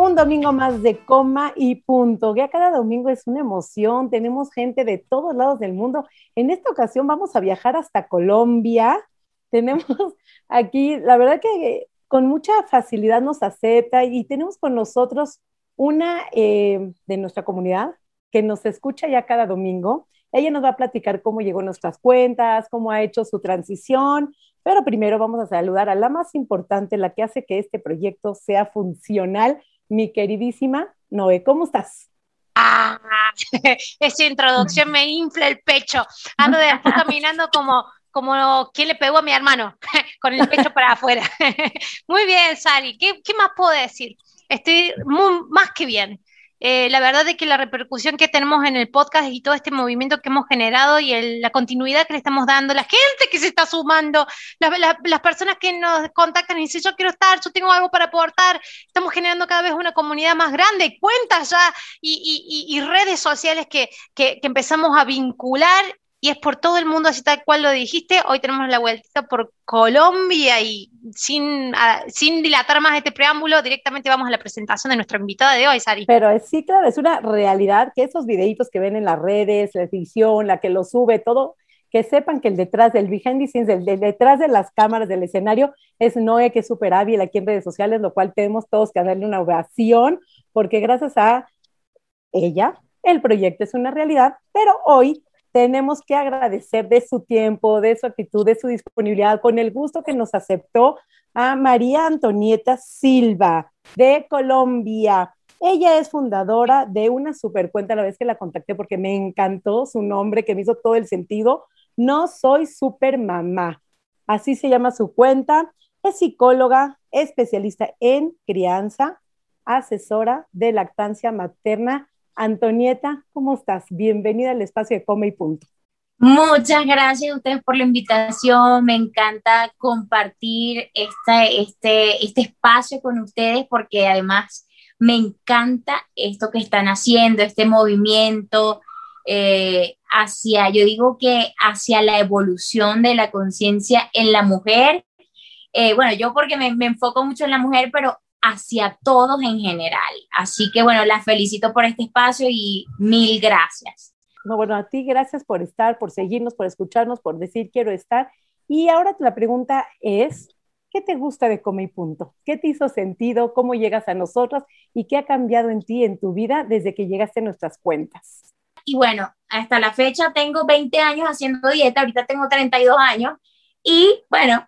Un domingo más de coma y punto. Ya cada domingo es una emoción. Tenemos gente de todos lados del mundo. En esta ocasión vamos a viajar hasta Colombia. Tenemos aquí, la verdad que con mucha facilidad nos acepta y tenemos con nosotros una eh, de nuestra comunidad que nos escucha ya cada domingo. Ella nos va a platicar cómo llegó a nuestras cuentas, cómo ha hecho su transición, pero primero vamos a saludar a la más importante, la que hace que este proyecto sea funcional, mi queridísima Noé. ¿Cómo estás? Ah, esa introducción me infla el pecho. Ando de caminando como, como quien le pegó a mi hermano, con el pecho para afuera. Muy bien, Sari. ¿Qué, ¿Qué, más puedo decir? Estoy muy, más que bien. Eh, la verdad es que la repercusión que tenemos en el podcast y todo este movimiento que hemos generado y la continuidad que le estamos dando, la gente que se está sumando, las personas que nos contactan y dicen yo quiero estar, yo tengo algo para aportar, estamos generando cada vez una comunidad más grande, cuentas ya y, redes sociales que, que empezamos a vincular y es por todo el mundo, así tal cual lo dijiste. Hoy tenemos la vueltita por Colombia y sin, ah, sin dilatar más este preámbulo, directamente vamos a la presentación de nuestra invitada de hoy, Sari. Pero sí, claro, es una realidad que esos videitos que ven en las redes, la edición, la que lo sube, todo, que sepan que el detrás del behind the scenes, el, detrás de las cámaras del escenario, es Noé, que es súper hábil aquí en redes sociales, lo cual tenemos todos que darle una ovación, porque gracias a ella, el proyecto es una realidad, pero hoy tenemos que agradecer de su tiempo, de su actitud, de su disponibilidad, con el gusto que nos aceptó a María Antonieta Silva de Colombia. Ella es fundadora de una super cuenta, la vez que la contacté porque me encantó su nombre, que me hizo todo el sentido. No soy super mamá. Así se llama su cuenta. Es psicóloga, especialista en crianza, asesora de lactancia materna Antonieta, ¿cómo estás? Bienvenida al espacio de Come y Punto. Muchas gracias a ustedes por la invitación. Me encanta compartir este, este, espacio con ustedes porque además me encanta esto que están haciendo, este movimiento eh, hacia, yo digo que hacia la evolución de la conciencia en la mujer. Eh, bueno, yo porque me, me enfoco mucho en la mujer, pero hacia todos en general. Así que bueno, las felicito por este espacio y mil gracias. No, bueno, a ti gracias por estar, por seguirnos, por escucharnos, por decir quiero estar. Y ahora la pregunta es, ¿qué te gusta de Come y Punto? ¿Qué te hizo sentido? ¿Cómo llegas a nosotros? ¿Y qué ha cambiado en ti, en tu vida, desde que llegaste a nuestras cuentas? Y bueno, hasta la fecha tengo 20 años haciendo dieta, ahorita tengo 32 años. Y bueno,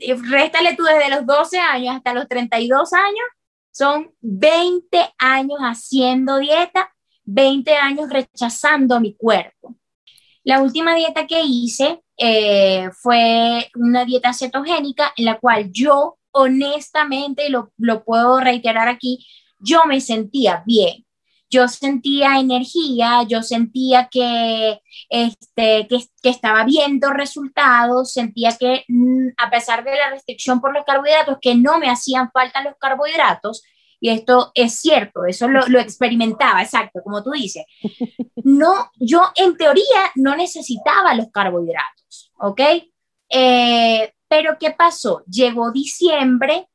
réstale tú desde los 12 años hasta los 32 años, son 20 años haciendo dieta, 20 años rechazando mi cuerpo. La última dieta que hice eh, fue una dieta cetogénica en la cual yo honestamente, lo, lo puedo reiterar aquí, yo me sentía bien yo sentía energía, yo sentía que, este, que, estaba viendo resultados, sentía que mm, a pesar de la restricción por los carbohidratos, que no me hacían falta los carbohidratos, y esto es cierto, eso lo, lo, experimentaba, exacto, como tú dices. No, yo en teoría no necesitaba los carbohidratos, ¿ok? Eh, pero ¿qué pasó? Llegó diciembre,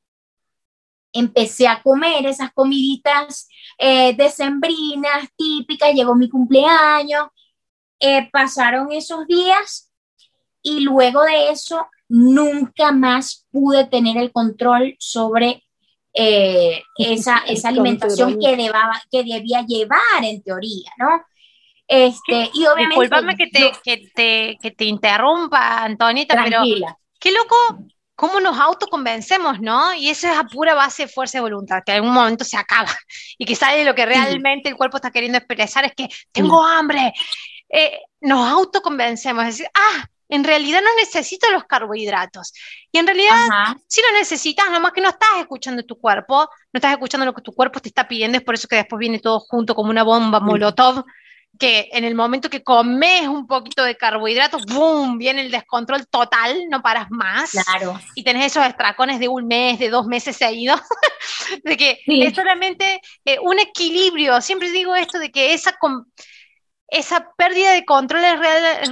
empecé a comer esas comiditas eh, decembrinas típicas, llegó mi cumpleaños, eh, pasaron esos días y luego de eso nunca más pude tener el control sobre eh, esa, esa alimentación que, debaba, que debía llevar en teoría, ¿no? Este, y obviamente, Disculpame que te, que te, que te interrumpa, Antonita, pero qué loco cómo nos autoconvencemos, ¿no? Y eso es a pura base de fuerza de voluntad, que en algún momento se acaba y que sale lo que realmente el cuerpo está queriendo expresar, es que tengo hambre. Eh, nos autoconvencemos, es decir, ah, en realidad no necesito los carbohidratos. Y en realidad sí lo necesitas, nada más que no estás escuchando tu cuerpo, no estás escuchando lo que tu cuerpo te está pidiendo, es por eso que después viene todo junto como una bomba molotov que en el momento que comes un poquito de carbohidratos, ¡boom! viene el descontrol total, no paras más. Claro. Y tenés esos estracones de un mes, de dos meses seguidos, de que es solamente eh, un equilibrio. Siempre digo esto de que esa, esa pérdida de control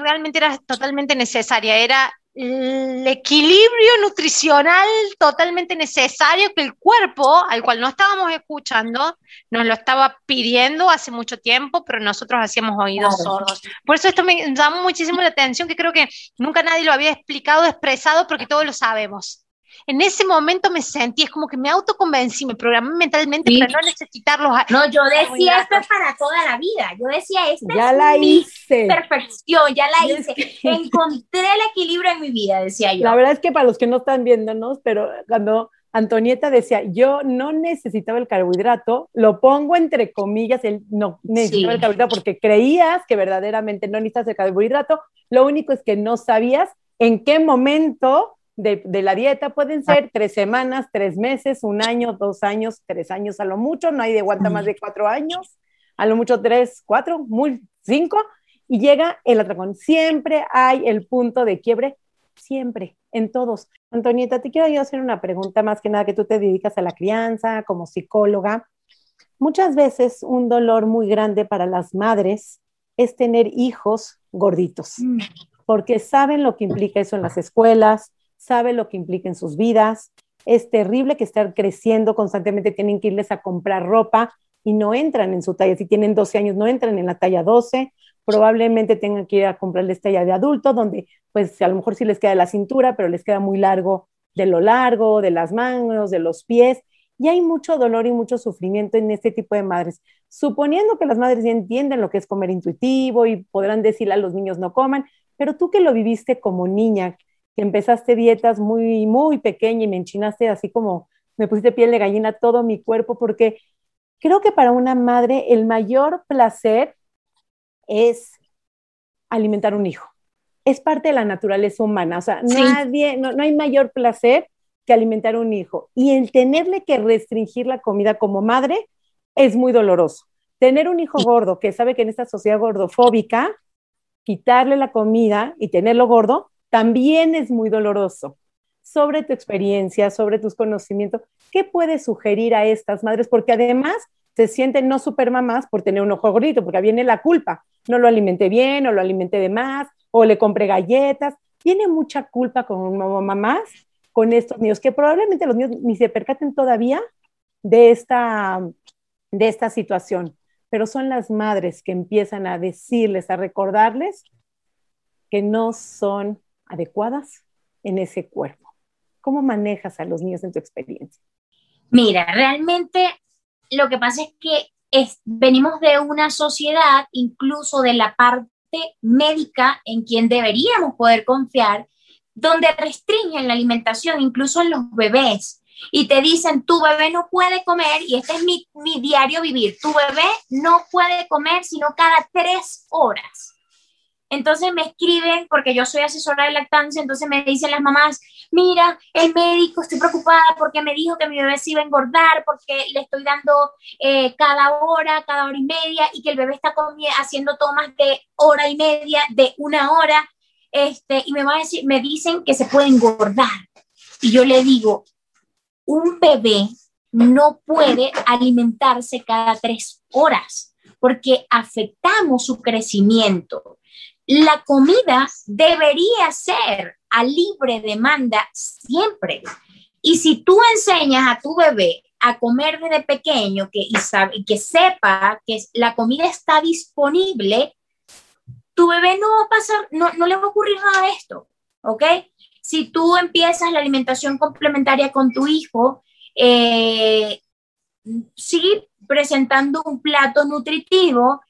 realmente era totalmente necesaria. Era el equilibrio nutricional totalmente necesario que el cuerpo, al cual no estábamos escuchando, nos lo estaba pidiendo hace mucho tiempo, pero nosotros hacíamos oídos sordos. Por eso esto me llamó muchísimo la atención, que creo que nunca nadie lo había explicado, expresado, porque todos lo sabemos en ese momento me sentí, es como que me autoconvencí, me programé mentalmente para no necesitarlos. No, yo decía esto es para toda la vida. Yo decía esto ya la hice. perfección, ya la hice. Encontré el equilibrio en mi vida, decía yo. La verdad es que para los que no están viéndonos, pero cuando Antonieta decía, yo no necesitaba el carbohidrato, lo pongo entre comillas, el no necesitaba el carbohidrato porque creías que verdaderamente no necesitas el carbohidrato, lo único es que no sabías en qué momento de, la dieta pueden ser tres semanas, tres meses, un año, dos años, tres años a lo mucho, no hay de aguanta más de cuatro años, a lo mucho tres, cuatro, muy cinco, y llega el atracón. Siempre hay el punto de quiebre, siempre, en todos. Antonieta, te quiero yo hacer una pregunta más que nada que tú te dedicas a la crianza como psicóloga. Muchas veces un dolor muy grande para las madres es tener hijos gorditos, mm. porque saben lo que implica eso en las escuelas, sabe lo que implica en sus vidas. Es terrible que estar creciendo constantemente, tienen que irles a comprar ropa y no entran en su talla. Si tienen 12 años, no entran en la talla 12. Probablemente tengan que ir a comprarles talla de adulto, donde pues a lo mejor sí les queda la cintura, pero les queda muy largo de lo largo, de las manos, de los pies. Y hay mucho dolor y mucho sufrimiento en este tipo de madres. Suponiendo que las madres ya entienden lo que es comer intuitivo y podrán decirle a los niños no coman, pero tú que lo viviste como niña, empezaste dietas muy, muy pequeña y me enchinaste así como me pusiste piel de gallina todo mi cuerpo, porque creo que para una madre el mayor placer es alimentar un hijo. Es parte de la naturaleza humana, o sea, nadie, no, no hay mayor placer que alimentar un hijo. Y el tenerle que restringir la comida como madre es muy doloroso. Tener un hijo gordo que sabe que en esta sociedad gordofóbica, quitarle la comida y tenerlo gordo también es muy doloroso. Sobre tu experiencia, sobre tus conocimientos, ¿qué puedes sugerir a estas madres? Porque además se sienten no super mamás por tener un ojo gordito, porque viene la culpa. No lo alimenté bien, o lo alimenté de más, o le compré galletas. Tiene mucha culpa con mamás con estos niños, que probablemente los niños ni se percaten todavía de esta, de esta situación, pero son las madres que empiezan a decirles, a recordarles que no son adecuadas en ese cuerpo. ¿Cómo manejas a los niños en tu experiencia? Mira, realmente lo que pasa es que venimos de una sociedad, incluso de la parte médica, en quien deberíamos poder confiar, donde restringen la alimentación, incluso en los bebés, y te dicen, tu bebé no puede comer, y este es mi, mi diario vivir, tu bebé no puede comer sino cada tres horas. Entonces me escriben, porque yo soy asesora de lactancia, entonces me dicen las mamás, mira, el médico, estoy preocupada porque me dijo que mi bebé se iba a engordar, porque le estoy dando eh, cada hora, cada hora y media, y que el bebé está haciendo tomas de hora y media, de una hora, este, y me, va a decir, me dicen que se puede engordar. Y yo le digo, un bebé no puede alimentarse cada tres horas porque afectamos su crecimiento la comida debería ser a libre demanda siempre. Y si tú enseñas a tu bebé a comer desde pequeño que, y, que sepa que la comida está disponible, tu bebé no va a pasar, no, no le va a ocurrir nada de esto, ¿ok? Si tú empiezas la alimentación complementaria con tu hijo, eh, sigue presentando un plato nutritivo,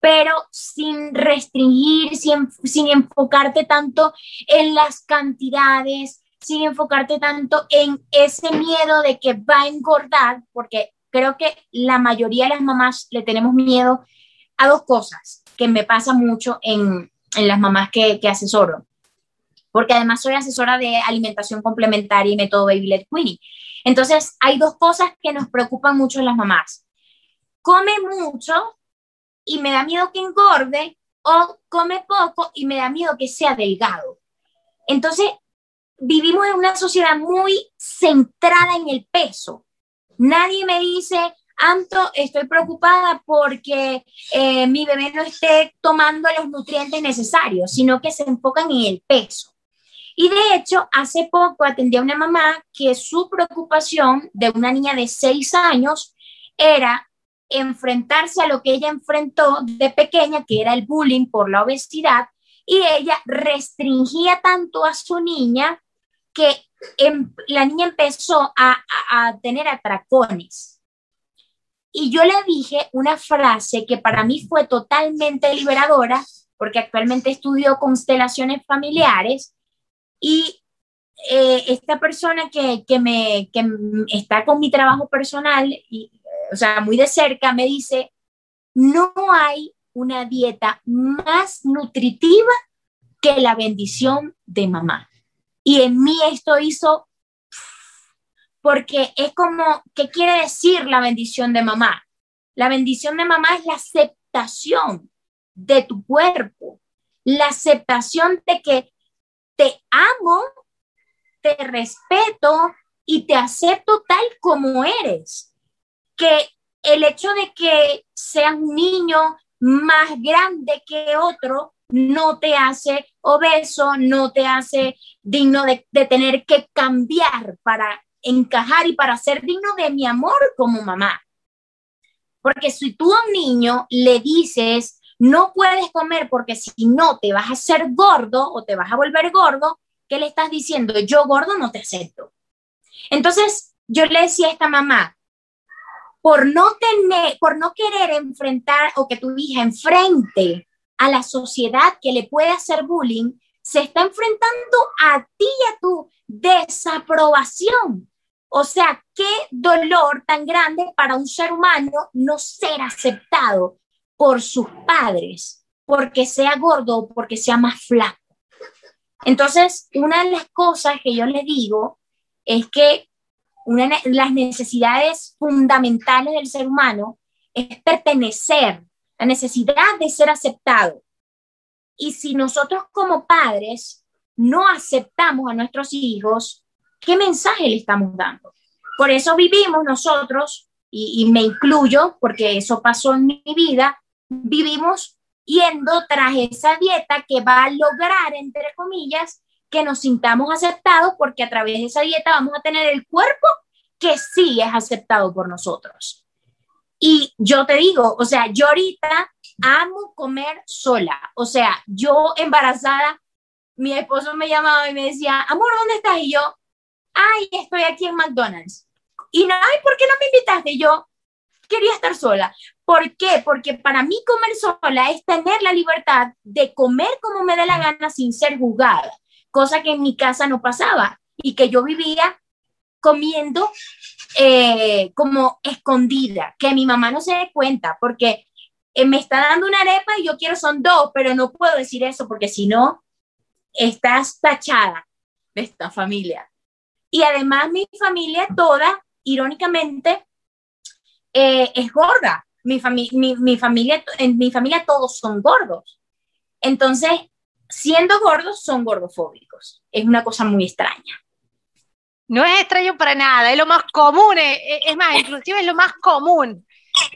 pero sin restringir, sin, sin enfocarte tanto en las cantidades, sin enfocarte tanto en ese miedo de que va a engordar, porque creo que la mayoría de las mamás le tenemos miedo a dos cosas que me pasa mucho en, en las mamás que, que, asesoro, porque además soy asesora de alimentación complementaria y método Baby Led Queenie. Entonces, hay dos cosas que nos preocupan mucho en las mamás. Come mucho y me da miedo que engorde o come poco y me da miedo que sea delgado. Entonces, vivimos en una sociedad muy centrada en el peso. Nadie me dice, Anto, estoy preocupada porque eh, mi bebé no esté tomando los nutrientes necesarios, sino que se enfocan en el peso. Y de hecho, hace poco atendí a una mamá que su preocupación de una niña de seis años era enfrentarse a lo que ella enfrentó de pequeña, que era el bullying por la obesidad, y ella restringía tanto a su niña que em, la niña empezó a, tener atracones. Y yo le dije una frase que para mí fue totalmente liberadora, porque actualmente estudio constelaciones familiares, y eh, esta persona que, que, me, que está con mi trabajo personal, y, o sea, muy de cerca, me dice, no hay una dieta más nutritiva que la bendición de mamá. Y en mí esto hizo, porque es como, ¿qué quiere decir la bendición de mamá? La bendición de mamá es la aceptación de tu cuerpo, la aceptación de que te amo, te respeto y te acepto tal como eres. Que el hecho de que seas un niño más grande que otro no te hace obeso, no te hace digno de, de, tener que cambiar para encajar y para ser digno de mi amor como mamá. Porque si tú a un niño le dices, no puedes comer porque si no te vas a hacer gordo o te vas a volver gordo, ¿qué le estás diciendo? Yo gordo no te acepto. Entonces, yo le decía a esta mamá, por no tener, por no querer enfrentar o que tu hija enfrente a la sociedad que le puede hacer bullying, se está enfrentando a ti y a tu desaprobación. O sea, qué dolor tan grande para un ser humano no ser aceptado por sus padres, porque sea gordo o porque sea más flaco. Entonces, una de las cosas que yo le digo es que una las necesidades fundamentales del ser humano es pertenecer, la necesidad de ser aceptado. Y si nosotros como padres no aceptamos a nuestros hijos, ¿qué mensaje le estamos dando? Por eso vivimos nosotros, y, y me incluyo, porque eso pasó en mi vida, vivimos yendo tras esa dieta que va a lograr, entre comillas, que nos sintamos aceptados porque a través de esa dieta vamos a tener el cuerpo que sí es aceptado por nosotros. Y yo te digo, o sea, yo ahorita amo comer sola. O sea, yo embarazada, mi esposo me llamaba y me decía, amor, ¿dónde estás? Y yo, ay, estoy aquí en McDonald's. Y no, ay, ¿por qué no me invitaste? Y yo quería estar sola. ¿Por qué? Porque para mí comer sola es tener la libertad de comer como me dé la gana sin ser juzgada, cosa que en mi casa no pasaba y que yo vivía comiendo eh, como escondida, que mi mamá no se dé cuenta, porque eh, me está dando una arepa y yo quiero son dos, pero no puedo decir eso porque si no, estás tachada de esta familia. Y además mi familia toda, irónicamente, eh, es gorda mi, mi, familia, en mi familia todos son gordos. Entonces, siendo gordos, son gordofóbicos. Es una cosa muy extraña. No es extraño para nada, es lo más común, es, es más, inclusive es lo más común.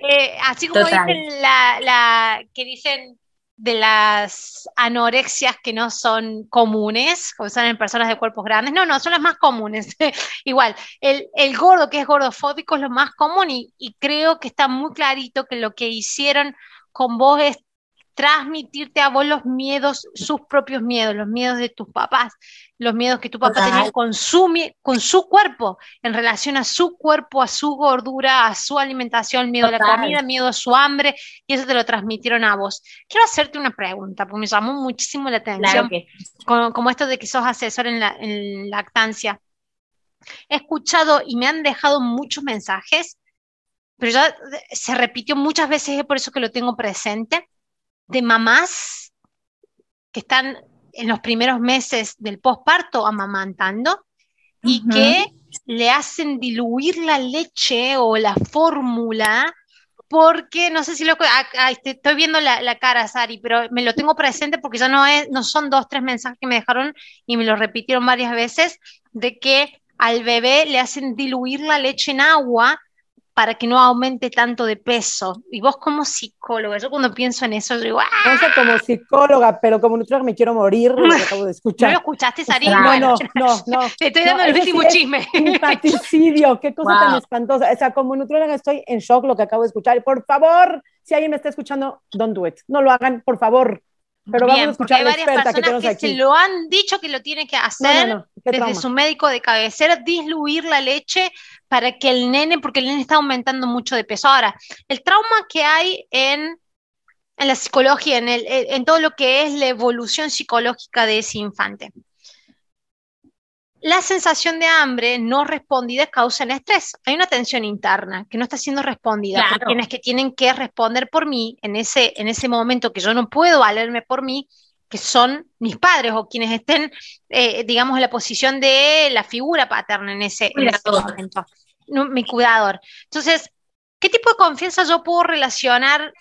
Eh, así como dicen la, la, que dicen de las anorexias que no son comunes, como son en personas de cuerpos grandes, no, no, son las más comunes. Igual, el, el, gordo que es gordofóbico es lo más común y, y creo que está muy clarito que lo que hicieron con vos es transmitirte a vos los miedos, sus propios miedos, los miedos de tus papás, los miedos que tu papá tenía con su, con su cuerpo, en relación a su cuerpo, a su gordura, a su alimentación, miedo Total. a la comida, miedo a su hambre, y eso te lo transmitieron a vos. Quiero hacerte una pregunta, porque me llamó muchísimo la atención, claro que... como, como, esto de que sos asesor en, la, en lactancia. He escuchado y me han dejado muchos mensajes, pero ya se repitió muchas veces, es por eso que lo tengo presente de mamás que están en los primeros meses del posparto amamantando y uh -huh. que le hacen diluir la leche o la fórmula porque no sé si lo ah, estoy viendo la, cara, Sari, pero me lo tengo presente porque ya no es, no son dos, tres mensajes que me dejaron y me lo repitieron varias veces de que al bebé le hacen diluir la leche en agua para que no aumente tanto de peso. Y vos como psicóloga, yo cuando pienso en eso, digo, ¡ah! No sé como psicóloga, pero como nutrióloga me quiero morir, lo acabo de escuchar. ¿No lo escuchaste, Sari? No, no, no, no. Te estoy dando el último chisme. Infanticidio, qué cosa tan espantosa. O sea, como nutrióloga estoy en shock lo que acabo de escuchar. Por favor, si alguien me está escuchando, don't do it. No lo hagan, por favor. Pero vamos a escuchar hay varias personas que, se lo han dicho que lo tiene que hacer desde su médico de cabecera, disluir la leche para que el nene, porque el nene está aumentando mucho de peso. Ahora, el trauma que hay en, en la psicología, en, el, en todo lo que es la evolución psicológica de ese infante. La sensación de hambre no respondida causa el estrés. Hay una tensión interna que no está siendo respondida por quienes que tienen que responder por mí en ese, en ese momento que yo no puedo valerme por mí, que son mis padres o quienes estén, eh, digamos, en la posición de la figura paterna en ese, momento, mi cuidador. Entonces, ¿qué tipo de confianza yo puedo relacionar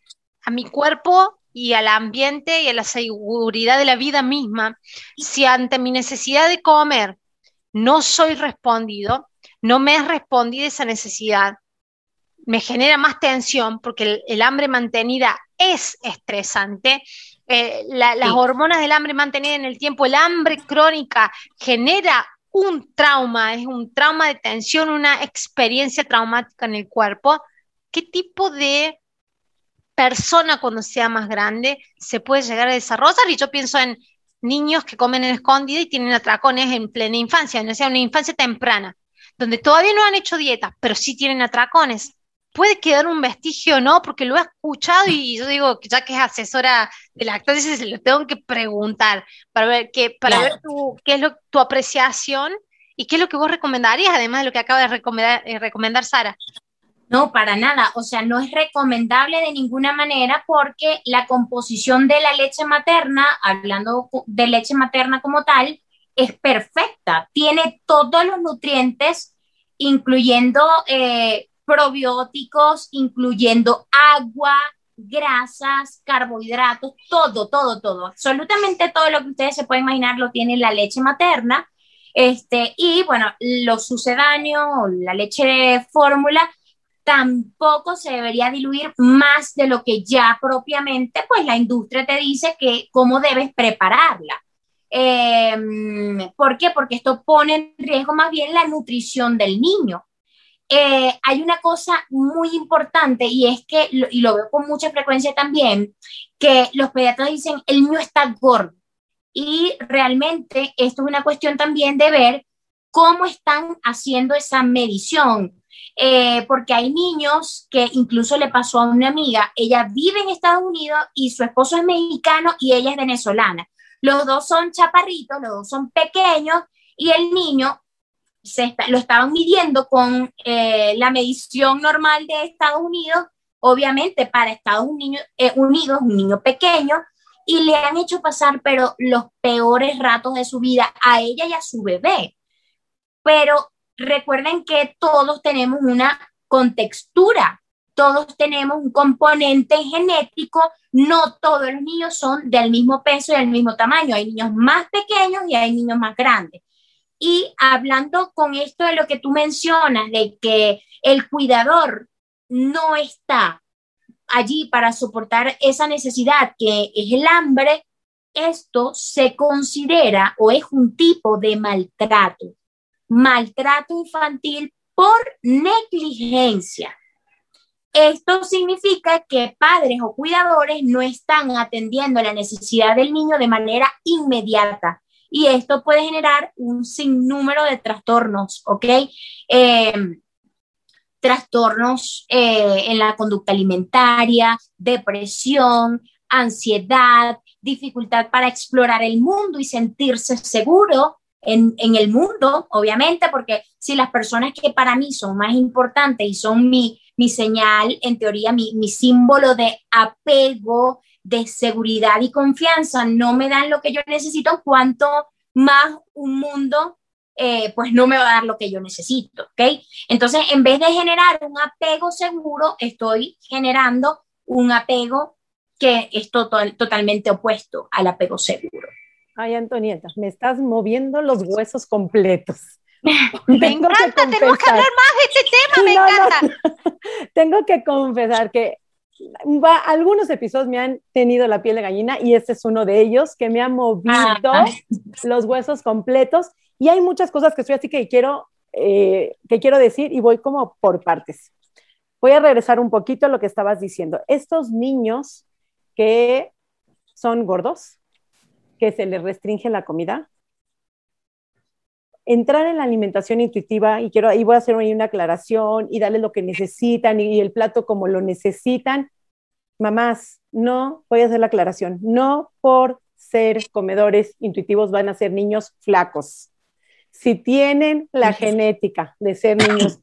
a mi cuerpo y al ambiente y a la seguridad de la vida misma si ante mi necesidad de comer no soy respondido, no me es respondida esa necesidad, me genera más tensión porque el, hambre mantenida es estresante. Eh, las hormonas del hambre mantenida en el tiempo, el hambre crónica genera un trauma, es un trauma de tensión, una experiencia traumática en el cuerpo. ¿Qué tipo de persona cuando sea más grande se puede llegar a desarrollar? Y yo pienso en niños que comen en escondida y tienen atracones en plena infancia, no sea una infancia temprana, donde todavía no han hecho dieta, pero sí tienen atracones. Puede quedar un vestigio o no, porque lo he escuchado y yo digo, ya que es asesora de la lactancia, se lo tengo que preguntar para ver, qué, para ver qué es lo, tu apreciación y qué es lo que vos recomendarías, además de lo que acaba de recomendar, eh, recomendar Sara. No, para nada. O sea, no es recomendable de ninguna manera porque la composición de la leche materna, hablando de leche materna como tal, es perfecta. Tiene todos los nutrientes, incluyendo eh, probióticos, incluyendo agua, grasas, carbohidratos, todo, todo, todo. Absolutamente todo lo que ustedes se pueden imaginar lo tiene la leche materna. Este, y bueno, los sucedáneos, la leche fórmula, tampoco se debería diluir más de lo que ya propiamente, pues la industria te dice que cómo debes prepararla. Em, ¿Por qué? Porque esto pone en riesgo más bien la nutrición del niño. Eh, hay una cosa muy importante y es que, y lo veo con mucha frecuencia también, que los pediatras dicen, el niño está gordo. Y realmente esto es una cuestión también de ver cómo están haciendo esa medición, eh, porque hay niños que incluso le pasó a una amiga, ella vive en Estados Unidos y su esposo es mexicano y ella es venezolana. Los dos son chaparritos, los dos son pequeños y el niño se lo estaban midiendo con eh, la medición normal de Estados Unidos, obviamente para Estados Unidos, eh, Unidos, un niño pequeño, y le han hecho pasar, pero los peores ratos de su vida a ella y a su bebé. Pero recuerden que todos tenemos una contextura, todos tenemos un componente genético, no todos los niños son del mismo peso y del mismo tamaño, hay niños más pequeños y hay niños más grandes. Y hablando con esto de lo que tú mencionas, de que el cuidador no está allí para soportar esa necesidad que es el hambre, esto se considera o es un tipo de maltrato maltrato infantil por negligencia. Esto significa que padres o cuidadores no están atendiendo la necesidad del niño de manera inmediata y esto puede generar un sinnúmero de trastornos, ¿ok? Eh, trastornos eh, en la conducta alimentaria, depresión, ansiedad, dificultad para explorar el mundo y sentirse seguro, en, el mundo, obviamente, porque si las personas que para mí son más importantes y son mi, mi señal, en teoría, mi, mi símbolo de apego, de seguridad y confianza, no me dan lo que yo necesito, cuanto más un mundo eh, pues no me va a dar lo que yo necesito, ¿ok? Entonces, en vez de generar un apego seguro, estoy generando un apego que es totalmente opuesto al apego seguro. Ay, Antonieta, me estás moviendo los huesos completos. me encanta, tenemos que hablar más de este tema, me encanta. tengo que confesar que algunos episodios me han tenido la piel de gallina y este es uno de ellos que me ha movido ah. los huesos completos y hay muchas cosas que estoy así que quiero, eh, que quiero decir y voy como por partes. Voy a regresar un poquito a lo que estabas diciendo. Estos niños que son gordos, que se les restringe la comida, entrar en la alimentación intuitiva y quiero ahí voy a hacer una aclaración y darle lo que necesitan y, el plato como lo necesitan. Mamás, no voy a hacer la aclaración, no por ser comedores intuitivos van a ser niños flacos. Si tienen la genética de ser niños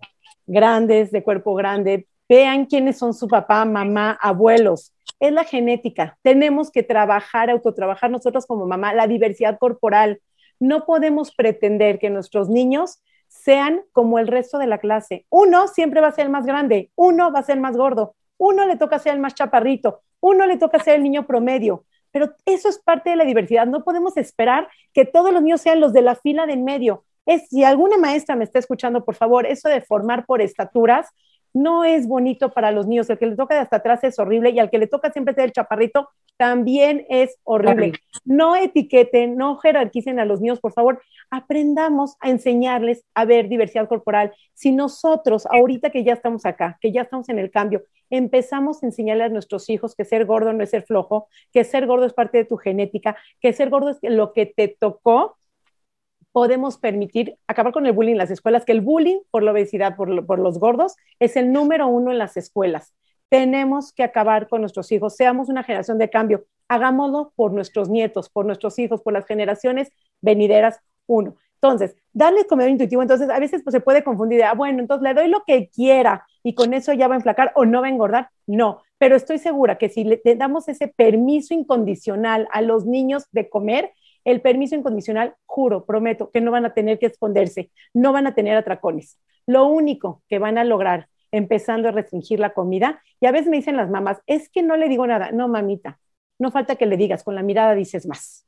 grandes, de cuerpo grande, vean quiénes son su papá, mamá, abuelos. Es la genética. Tenemos que trabajar, autotrabajar nosotros como mamá, la diversidad corporal, no podemos pretender que nuestros niños sean como el resto de la clase. Uno siempre va a ser el más grande, uno va a ser más gordo, uno le toca ser el más chaparrito, uno le toca ser el niño promedio. Pero eso es parte de la diversidad. No podemos esperar que todos los niños sean los de la fila de en medio. Es, si alguna maestra me está escuchando, por favor, eso de formar por estaturas, no es bonito para los niños. El que le toca de hasta atrás es horrible y al que le toca siempre ser el chaparrito también es horrible. No etiqueten, no jerarquicen a los niños, por favor. Aprendamos a enseñarles a ver diversidad corporal. Si nosotros, ahorita que ya estamos acá, que ya estamos en el cambio, empezamos a enseñarle a nuestros hijos que ser gordo no es ser flojo, que ser gordo es parte de tu genética, que ser gordo es lo que te tocó, podemos permitir acabar con el bullying en las escuelas, que el bullying por la obesidad, por, por los gordos, es el número uno en las escuelas. Tenemos que acabar con nuestros hijos, seamos una generación de cambio, hagámoslo por nuestros nietos, por nuestros hijos, por las generaciones venideras, uno. Entonces, darle comedor intuitivo, entonces a veces pues, se puede confundir, ah, bueno, entonces le doy lo que quiera y con eso ya va a enflacar o no va a engordar. No, pero estoy segura que si le damos ese permiso incondicional a los niños de comer, el permiso incondicional, juro, prometo, que no van a tener que esconderse, no van a tener atracones. Lo único que van a lograr empezando a restringir la comida, y a veces me dicen las mamás, es que no le digo nada. No, mamita, no falta que le digas, con la mirada dices más.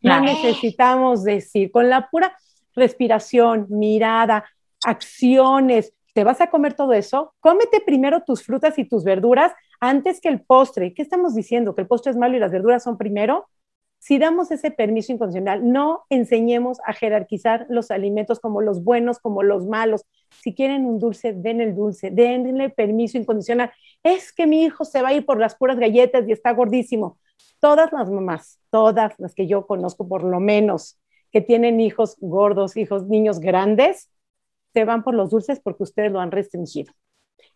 No necesitamos decir, con la pura respiración, mirada, acciones, ¿te vas a comer todo eso? Cómete primero tus frutas y tus verduras antes que el postre. ¿Qué estamos diciendo? ¿Que el postre es malo y las verduras son primero? Si damos ese permiso incondicional, no enseñemos a jerarquizar los alimentos como los buenos, como los malos. Si quieren un dulce, den el dulce, denle permiso incondicional. Es que mi hijo se va a ir por las puras galletas y está gordísimo. Todas las mamás, todas las que yo conozco por lo menos, que tienen hijos gordos, hijos, niños grandes, se van por los dulces porque ustedes lo han restringido.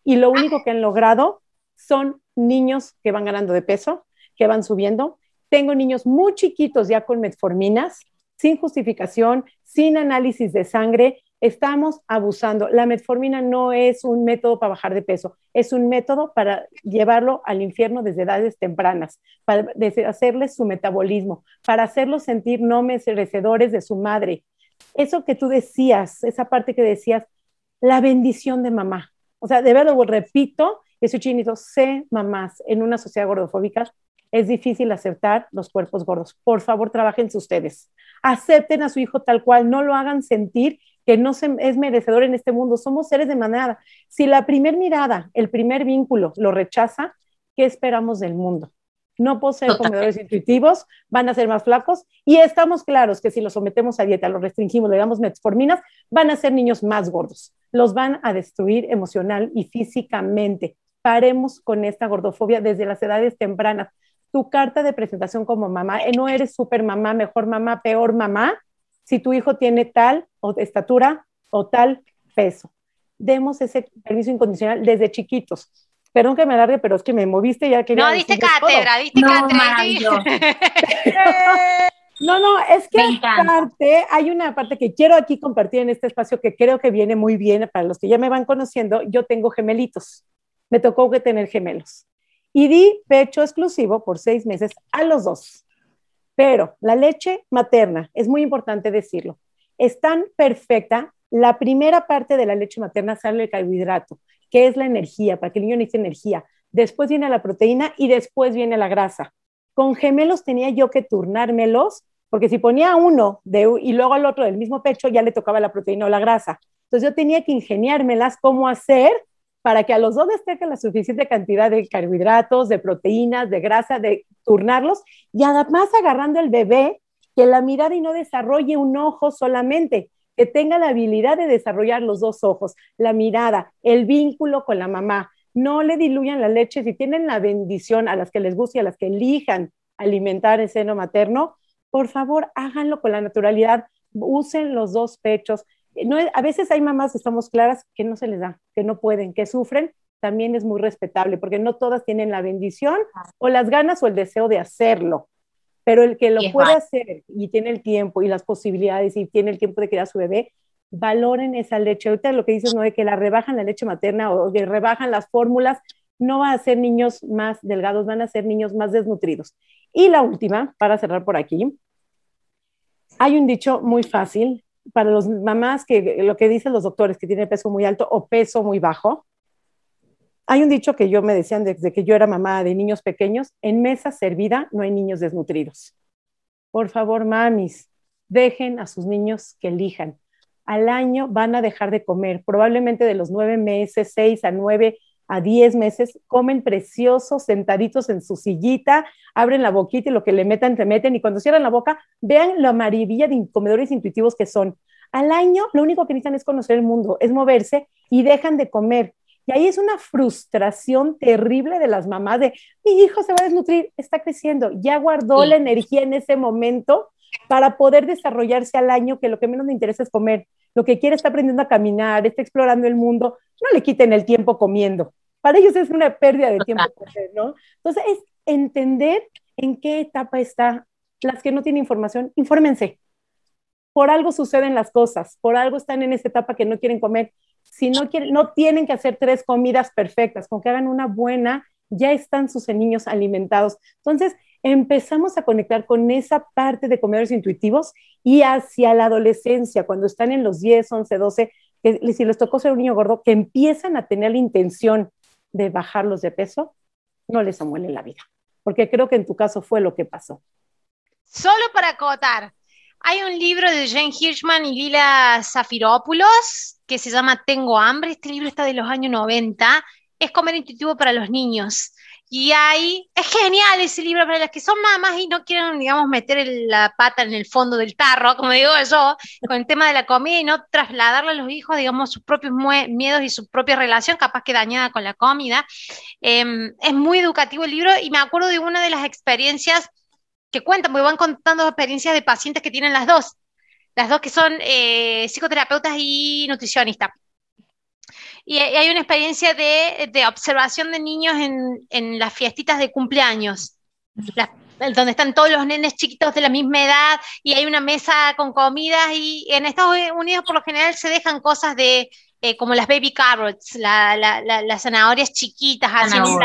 Y lo único que han logrado son niños que van ganando de peso, que van subiendo, tengo niños muy chiquitos ya con metforminas, sin justificación, sin análisis de sangre. Estamos abusando. La metformina no es un método para bajar de peso, es un método para llevarlo al infierno desde edades tempranas, para hacerles su metabolismo, para hacerlos sentir no merecedores de su madre. Eso que tú decías, esa parte que decías, la bendición de mamá. O sea, de verdad, lo repito, ese chinito, sé mamás en una sociedad gordofóbica, es difícil aceptar los cuerpos gordos. Por favor, trabajen ustedes. Acepten a su hijo tal cual, no lo hagan sentir que no se, es merecedor en este mundo. Somos seres de manada. Si la primer mirada, el primer vínculo lo rechaza, ¿qué esperamos del mundo? No poseen comedores intuitivos, van a ser más flacos y estamos claros que si los sometemos a dieta, los restringimos, le damos metforminas, van a ser niños más gordos. Los van a destruir emocional y físicamente. Paremos con esta gordofobia desde las edades tempranas tu carta de presentación como mamá, eh, no eres super mamá, mejor mamá, peor mamá, si tu hijo tiene tal o estatura o tal peso. Demos ese permiso incondicional desde chiquitos. Perdón que me alargue, pero es que me moviste ya que No, diste cátedra, diste no, cátedra. no, no, es que parte, hay una parte que quiero aquí compartir en este espacio que creo que viene muy bien para los que ya me van conociendo. Yo tengo gemelitos. Me tocó que tener gemelos y di pecho exclusivo por seis meses a los dos. Pero la leche materna, es muy importante decirlo, es tan perfecta. La primera parte de la leche materna sale el carbohidrato, que es la energía, para que el niño necesite energía. Después viene la proteína y después viene la grasa. Con gemelos tenía yo que turnármelos, porque si ponía uno de, y luego al otro del mismo pecho, ya le tocaba la proteína o la grasa. Entonces yo tenía que ingeniármelas cómo hacer para que a los dos tenga la suficiente cantidad de carbohidratos, de proteínas, de grasa, de turnarlos y además agarrando el bebé que la mirada y no desarrolle un ojo solamente, que tenga la habilidad de desarrollar los dos ojos, la mirada, el vínculo con la mamá. No le diluyan la leche si tienen la bendición a las que les guste a las que elijan alimentar el seno materno, por favor háganlo con la naturalidad, usen los dos pechos, no, a veces hay mamás, estamos claras, que no se les da, que no pueden, que sufren, también es muy respetable, porque no todas tienen la bendición o las ganas o el deseo de hacerlo. Pero el que lo puede hacer y tiene el tiempo y las posibilidades y tiene el tiempo de criar a su bebé, valoren esa leche. Ahorita lo que dices, no de que la rebajan la leche materna o que rebajan las fórmulas, no van a ser niños más delgados, van a ser niños más desnutridos. Y la última, para cerrar por aquí, hay un dicho muy fácil para los mamás que lo que dicen los doctores que tienen peso muy alto o peso muy bajo, hay un dicho que yo me decían desde que yo era mamá de niños pequeños, en mesa servida no hay niños desnutridos. Por favor, mamis, dejen a sus niños que elijan. Al año van a dejar de comer, probablemente de los nueve meses, seis a nueve a diez meses, comen preciosos, sentaditos en su sillita, abren la boquita y lo que le metan, te meten, y cuando cierran la boca, vean la maravilla de comedores intuitivos que son. Al año, lo único que necesitan es conocer el mundo, es moverse y dejan de comer. Y ahí es una frustración terrible de las mamás de, mi hijo se va a desnutrir, está creciendo, ya guardó la energía en ese momento para poder desarrollarse al año, que lo que menos le interesa es comer, lo que quiere está aprendiendo a caminar, está explorando el mundo, no le quiten el tiempo comiendo. Para ellos es una pérdida de tiempo, ¿no? Entonces es entender en qué etapa está. Las que no tienen información, infórmense. Por algo suceden las cosas, por algo están en esa etapa que no quieren comer. Si no quieren, no tienen que hacer tres comidas perfectas, con que hagan una buena, ya están sus niños alimentados. Entonces, empezamos a conectar con esa parte de comedores intuitivos y hacia la adolescencia, cuando están en los 10, 11, 12, que si les tocó ser un niño gordo, que empiezan a tener la intención de bajarlos de peso, no les amuelen la vida, porque creo que en tu caso fue lo que pasó. Solo para acotar, hay un libro de Jane Hirschman y Lila Zafiropoulos que se llama Tengo hambre. Este libro está de los años 90. Es comer intuitivo para los niños. Y hay, es genial ese libro para las que son mamás y no quieren, digamos, meter la pata en el fondo del tarro, como digo yo, con el tema de la comida y no trasladarle a los hijos, digamos, sus propios miedos y su propia relación, capaz que dañada con la comida. Em, es muy educativo el libro y me acuerdo de una de las experiencias que cuentan, porque van contando experiencias de pacientes que tienen las dos, las dos que son eh, psicoterapeutas y nutricionistas y, hay una experiencia de, observación de niños en, las fiestitas de cumpleaños, donde están todos los nenes chiquitos de la misma edad y hay una mesa con comidas y en Estados Unidos por lo general se dejan cosas de eh, como las baby carrots, las zanahorias chiquitas, así un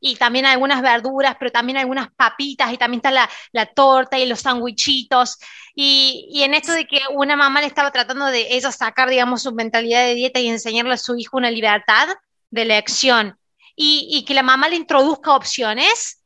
y también algunas verduras, pero también algunas papitas, y también está la, torta y los sandwichitos. Y, y, en esto de que una mamá le estaba tratando de ella sacar, digamos, su mentalidad de dieta y enseñarle a su hijo una libertad de elección, y, que la mamá le introduzca opciones,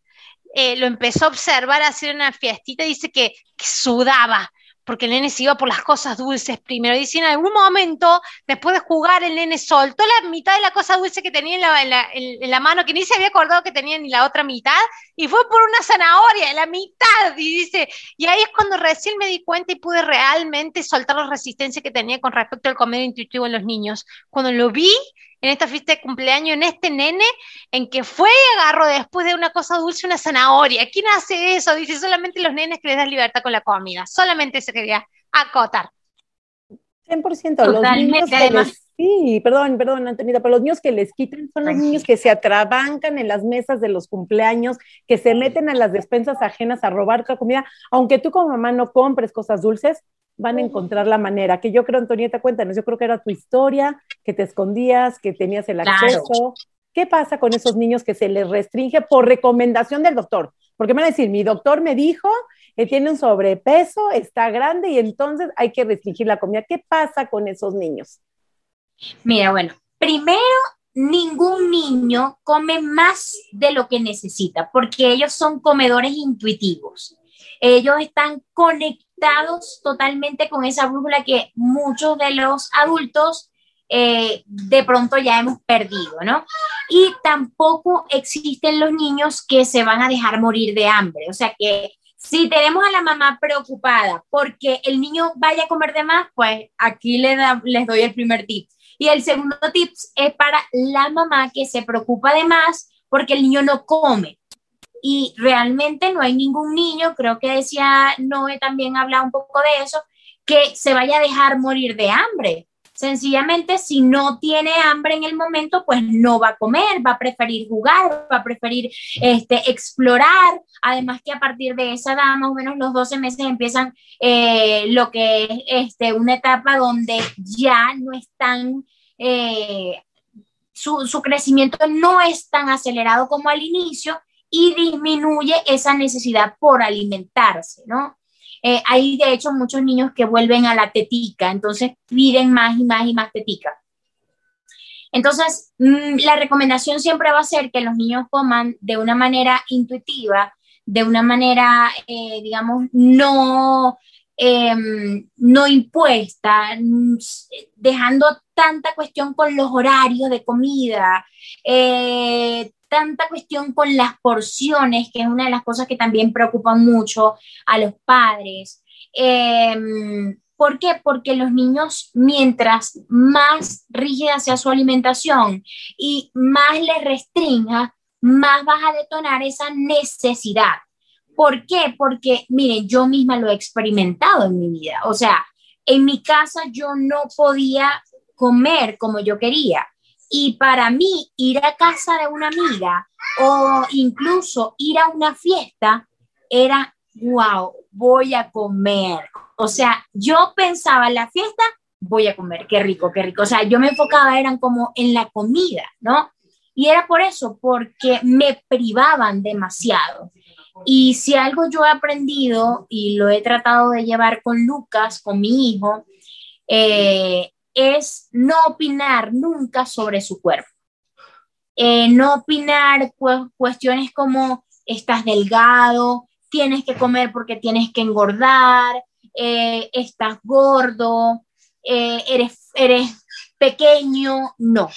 eh, lo empezó a observar, a hacer una fiestita, dice que, que sudaba, porque el nene se iba por las cosas dulces primero. Dice, en algún momento, después de jugar, el nene soltó la mitad de la cosa dulce que tenía en la, en la, mano, que ni se había acordado que tenía ni la otra mitad, y fue por una zanahoria, la mitad. Y dice, y ahí es cuando recién me di cuenta y pude realmente soltar la resistencia que tenía con respecto al comer intuitivo en los niños. Cuando lo vi, en esta fiesta de cumpleaños, en este nene, en que fue y agarró después de una cosa dulce una zanahoria. ¿Quién hace eso? Dice solamente los nenes que les das libertad con la comida. Solamente se quería acotar. 100%. Los niños que les, sí, perdón, perdón, Antonita, pero los niños que les quitan son los niños que se atrabancan en las mesas de los cumpleaños, que se meten a las despensas ajenas a robar comida, aunque tú como mamá no compres cosas dulces, van a encontrar la manera. Que yo creo, Antonieta, cuéntanos, yo creo que era tu historia, que te escondías, que tenías el acceso. ¿Qué pasa con esos niños que se les restringe por recomendación del doctor? Porque me van a decir, mi doctor me dijo eh, tiene un sobrepeso, está grande y entonces hay que restringir la comida. ¿Qué pasa con esos niños? Mira, bueno, primero, ningún niño come más de lo que necesita, porque ellos son comedores intuitivos. Ellos están conectados totalmente con esa brújula que muchos de los adultos eh, de pronto ya hemos perdido, ¿no? Y tampoco existen los niños que se van a dejar morir de hambre, o sea que si tenemos a la mamá preocupada porque el niño vaya a comer de más, pues aquí les, les doy el primer tip. Y el segundo tip es para la mamá que se preocupa de más porque el niño no come. Y realmente no hay ningún niño, creo que decía Noé también habla un poco de eso, que se vaya a dejar morir de hambre. Sencillamente, si no tiene hambre en el momento, pues no va a comer, va a preferir jugar, va a preferir este, explorar. Además que a partir de esa edad, más o menos los 12 meses, empiezan eh, lo que es este, una etapa donde ya no están... Eh, su, su crecimiento no es tan acelerado como al inicio y disminuye esa necesidad por alimentarse, ¿no? Eh, hay de hecho muchos niños que vuelven a la tetica, entonces piden más y más y más tetica. Entonces, mm, la recomendación siempre va a ser que los niños coman de una manera intuitiva, de una manera, eh, digamos, no, em, no impuesta, mm, dejando tanta cuestión con los horarios de comida, eh, tanta cuestión con las porciones, que es una de las cosas que también preocupan mucho a los padres. Em, ¿Por qué? Porque los niños, mientras más rígida sea su alimentación y más les restrinja, más vas a detonar esa necesidad. ¿Por qué? Porque, miren, yo misma lo he experimentado en mi vida. O sea, en mi casa yo no podía comer como yo quería. Y para mí, ir a casa de una amiga o incluso ir a una fiesta era, wow, voy a comer. O sea, yo pensaba en la fiesta, voy a comer, qué rico, qué rico. O sea, yo me enfocaba, eran como en la comida, ¿no? Y era por eso, porque me privaban demasiado. Y si algo yo he aprendido y lo he tratado de llevar con Lucas, con mi hijo, eh, es no opinar nunca sobre su cuerpo. Eh, no opinar cuestiones como estás delgado, tienes que comer porque tienes que engordar, eh, estás gordo, eh, eres, eres pequeño, no.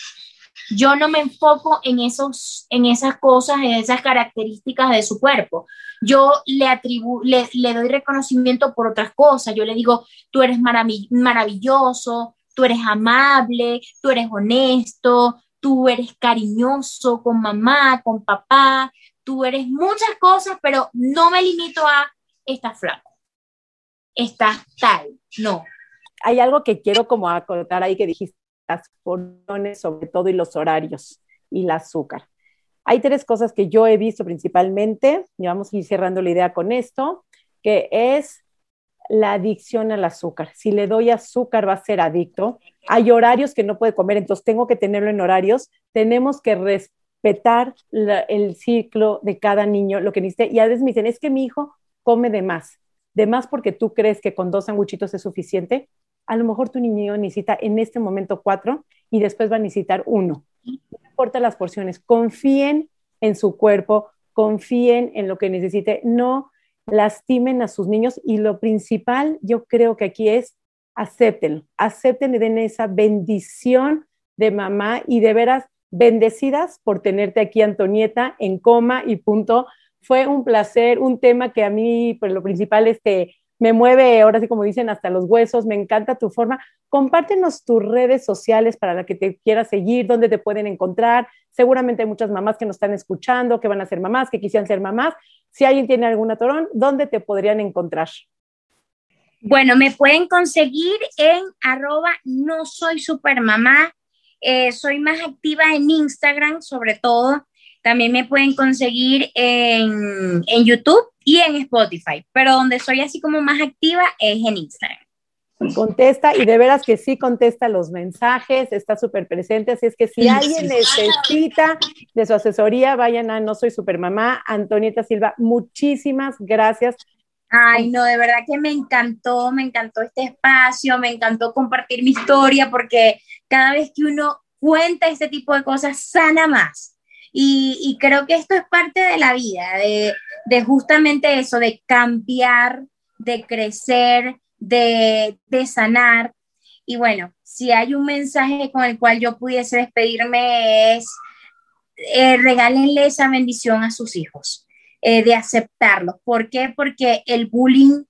Yo no me enfoco en, esos, en esas cosas, en esas características de su cuerpo. Yo le, atribu le, le doy reconocimiento por otras cosas. Yo le digo, tú eres maravilloso, tú eres amable, tú eres honesto, tú eres cariñoso con mamá, con papá, tú eres muchas cosas, pero no me limito a estás flaco, estás tal, no. Hay algo que quiero como acotar ahí que dijiste, las porciones sobre todo y los horarios y el azúcar. Hay tres cosas que yo he visto principalmente, y vamos a ir cerrando la idea con esto, que es la adicción al azúcar. Si le doy azúcar va a ser adicto. Hay horarios que no puede comer, entonces tengo que tenerlo en horarios. Tenemos que respetar el ciclo de cada niño, lo que necesite. Y a veces me dicen, es que mi hijo come de más. De más porque tú crees que con dos sanguchitos es suficiente. A lo mejor tu niño necesita en este momento cuatro y después va a necesitar uno. No importa las porciones. Confíen en su cuerpo, confíen en lo que necesite. No lastimen a sus niños y lo principal yo creo que aquí es acepten, acepten y den esa bendición de mamá y de veras bendecidas por tenerte aquí, Antonieta, en coma y punto. Fue un placer, un tema que a mí, pues lo principal, este, me mueve, ahora sí como dicen, hasta los huesos, me encanta tu forma. Compártenos tus redes sociales para la que te quieras seguir, dónde te pueden encontrar. Seguramente hay muchas mamás que nos están escuchando, que van a ser mamás, que quisieran ser mamás. Si alguien tiene algún atorón, ¿dónde te podrían encontrar? Bueno, me pueden conseguir en arroba no soy supermamá. Eh, soy más activa en Instagram, sobre todo. También me pueden conseguir en, en YouTube y en Spotify, pero donde soy así como más activa es en Instagram. Contesta y de veras que sí contesta los mensajes, está súper presente, así es que si alguien necesita de su asesoría, vayan a No Soy Supermamá, Antonieta Silva, muchísimas gracias. Ay, no, de verdad que me encantó, me encantó este espacio, me encantó compartir mi historia porque cada vez que uno cuenta este tipo de cosas sana más. Y, creo que esto es parte de la vida, de, de justamente eso, de cambiar, de crecer, de, sanar. Y bueno, si hay un mensaje con el cual yo pudiese despedirme es eh, regálenle esa bendición a sus hijos, eh, de aceptarlo. ¿Por qué? Porque el bullying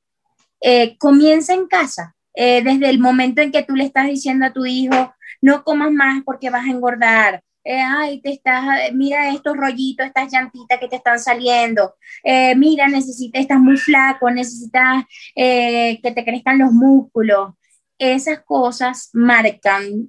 eh, comienza en casa. desde el momento en que tú le estás diciendo a tu hijo, no comas más porque vas a engordar, ay, te estás, mira estos rollitos, estas llantitas que te están saliendo, mira, necesitas, estás muy flaco, necesitas que te crezcan los músculos. Esas cosas marcan,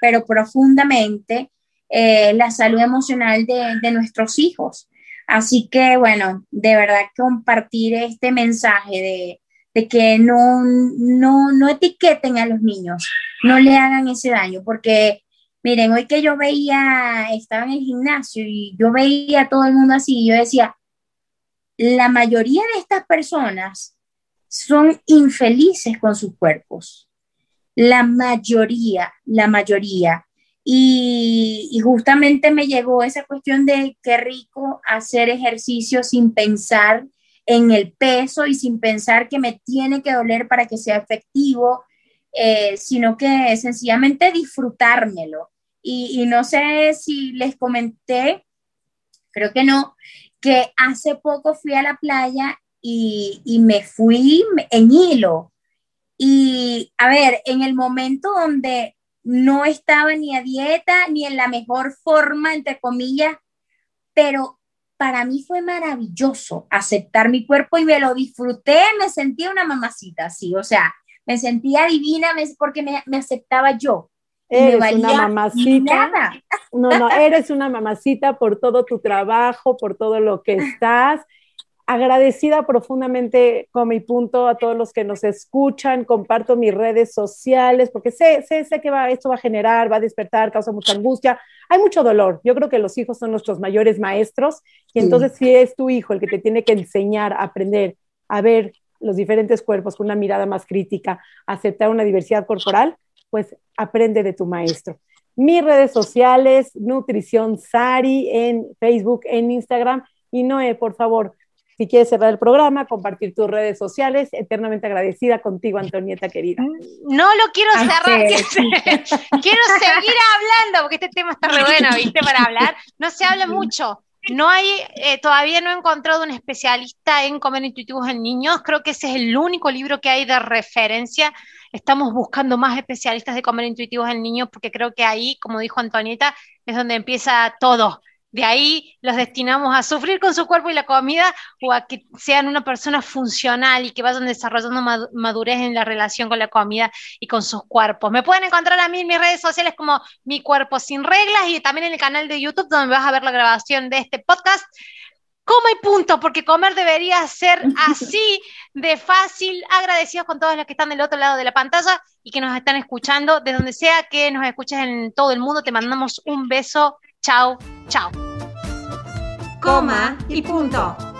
pero profundamente, eh, la salud emocional de, nuestros hijos. Así que, bueno, de verdad compartir este mensaje de, que no, no, no etiqueten a los niños, no le hagan ese daño, porque miren, hoy que yo veía, estaba en el gimnasio y yo veía a todo el mundo así, y yo decía, la mayoría de estas personas son infelices con sus cuerpos. La mayoría, la mayoría. Y, justamente me llegó esa cuestión de qué rico hacer ejercicio sin pensar en el peso y sin pensar que me tiene que doler para que sea efectivo, eh, sino que sencillamente disfrutármelo. Y, no sé si les comenté, creo que no, que hace poco fui a la playa y, y me fui en hilo. Y a ver, en el momento donde no estaba ni a dieta, ni en la mejor forma, entre comillas, pero para mí fue maravilloso aceptar mi cuerpo y me lo disfruté, me sentía una mamacita, sí, o sea, me sentía divina porque me, aceptaba yo. Eres una mamacita. No, no, eres una mamacita por todo tu trabajo, por todo lo que estás. Agradecida profundamente con mi punto a todos los que nos escuchan, comparto mis redes sociales, porque sé, sé, sé que va, esto va a generar, va a despertar, causa mucha angustia, hay mucho dolor. Yo creo que los hijos son nuestros mayores maestros y entonces si es tu hijo el que te tiene que enseñar a aprender a ver los diferentes cuerpos con una mirada más crítica, aceptar una diversidad corporal, pues aprende de tu maestro. Mis redes sociales, Nutrición Sari en Facebook, en Instagram. Y Noé, por favor, si quieres cerrar el programa, compartir tus redes sociales, eternamente agradecida contigo, Antonieta querida. No lo quiero cerrar, quiero seguir hablando, porque este tema está re bueno, ¿viste? Para hablar. No se habla mucho. No hay, eh, todavía no he encontrado un especialista en comer intuitivos en niños. Creo que ese es el único libro que hay de referencia. Estamos buscando más especialistas de comer intuitivos en niños porque creo que ahí, como dijo Antonieta, es donde empieza todo de ahí los destinamos a sufrir con su cuerpo y la comida o a que sean una persona funcional y que vayan desarrollando madurez en la relación con la comida y con sus cuerpos. Me pueden encontrar a mí en mis redes sociales como Mi Cuerpo Sin Reglas y también en el canal de YouTube donde vas a ver la grabación de este podcast. Como y punto, porque comer debería ser así de fácil. Agradecidos con todos los que están del otro lado de la pantalla y que nos están escuchando. De donde sea que nos escuches en todo el mundo, te mandamos un beso Chao, chao. Coma y punto.